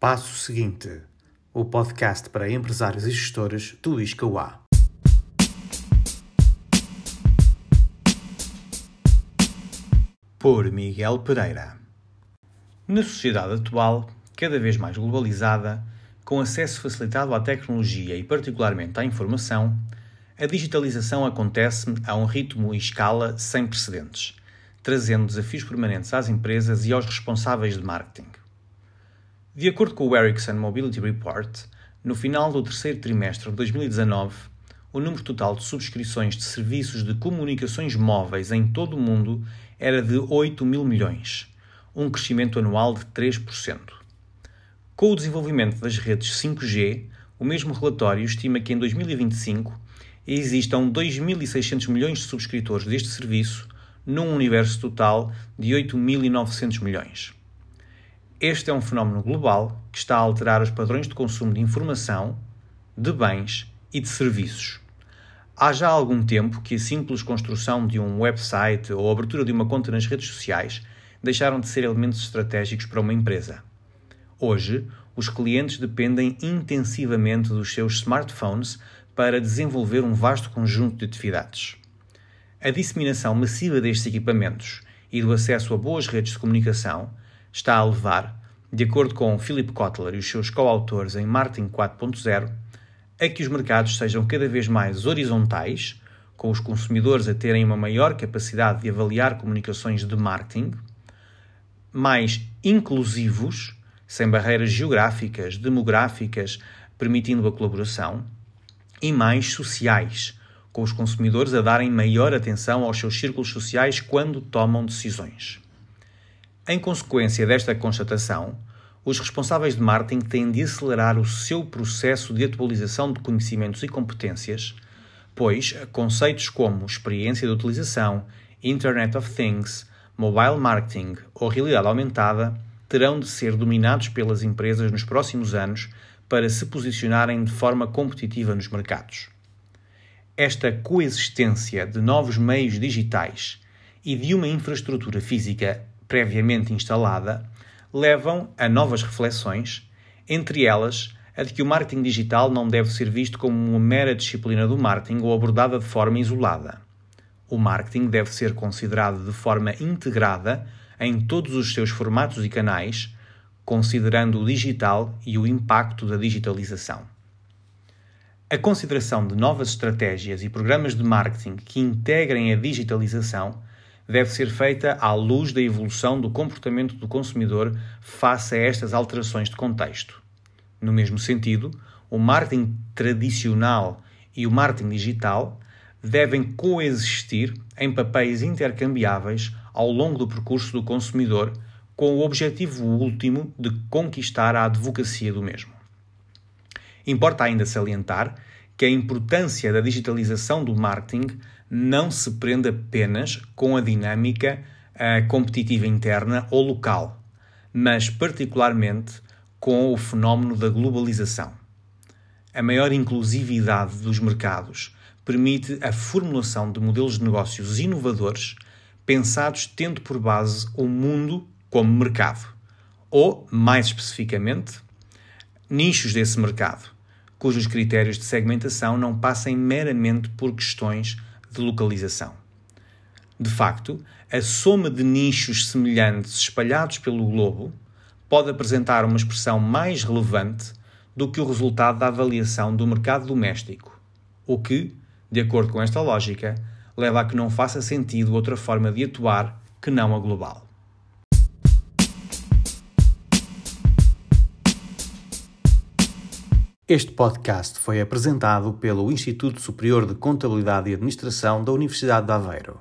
Passo seguinte: o podcast para empresários e gestores do ISCAUA. Por Miguel Pereira. Na sociedade atual, cada vez mais globalizada, com acesso facilitado à tecnologia e particularmente à informação, a digitalização acontece a um ritmo e escala sem precedentes, trazendo desafios permanentes às empresas e aos responsáveis de marketing. De acordo com o Ericsson Mobility Report, no final do terceiro trimestre de 2019, o número total de subscrições de serviços de comunicações móveis em todo o mundo era de 8 mil milhões, um crescimento anual de 3%. Com o desenvolvimento das redes 5G, o mesmo relatório estima que em 2025 existam 2.600 milhões de subscritores deste serviço num universo total de 8.900 milhões. Este é um fenómeno global que está a alterar os padrões de consumo de informação, de bens e de serviços. Há já algum tempo que a simples construção de um website ou abertura de uma conta nas redes sociais deixaram de ser elementos estratégicos para uma empresa. Hoje, os clientes dependem intensivamente dos seus smartphones para desenvolver um vasto conjunto de atividades. A disseminação massiva destes equipamentos e do acesso a boas redes de comunicação está a levar, de acordo com Philip Kotler e os seus coautores em Marketing 4.0, a que os mercados sejam cada vez mais horizontais, com os consumidores a terem uma maior capacidade de avaliar comunicações de marketing, mais inclusivos, sem barreiras geográficas, demográficas, permitindo a colaboração, e mais sociais, com os consumidores a darem maior atenção aos seus círculos sociais quando tomam decisões. Em consequência desta constatação, os responsáveis de marketing têm de acelerar o seu processo de atualização de conhecimentos e competências, pois conceitos como experiência de utilização, Internet of Things, mobile marketing ou realidade aumentada terão de ser dominados pelas empresas nos próximos anos para se posicionarem de forma competitiva nos mercados. Esta coexistência de novos meios digitais e de uma infraestrutura física previamente instalada, levam a novas reflexões, entre elas a de que o marketing digital não deve ser visto como uma mera disciplina do marketing ou abordada de forma isolada. O marketing deve ser considerado de forma integrada em todos os seus formatos e canais, considerando o digital e o impacto da digitalização. A consideração de novas estratégias e programas de marketing que integrem a digitalização deve ser feita à luz da evolução do comportamento do consumidor face a estas alterações de contexto. No mesmo sentido, o marketing tradicional e o marketing digital devem coexistir em papéis intercambiáveis ao longo do percurso do consumidor, com o objetivo último de conquistar a advocacia do mesmo. Importa ainda salientar que a importância da digitalização do marketing não se prende apenas com a dinâmica uh, competitiva interna ou local, mas particularmente com o fenómeno da globalização. A maior inclusividade dos mercados permite a formulação de modelos de negócios inovadores pensados tendo por base o mundo como mercado, ou, mais especificamente, nichos desse mercado, cujos critérios de segmentação não passem meramente por questões de localização. De facto, a soma de nichos semelhantes espalhados pelo globo pode apresentar uma expressão mais relevante do que o resultado da avaliação do mercado doméstico, o que, de acordo com esta lógica, leva a que não faça sentido outra forma de atuar que não a global. Este podcast foi apresentado pelo Instituto Superior de Contabilidade e Administração da Universidade de Aveiro.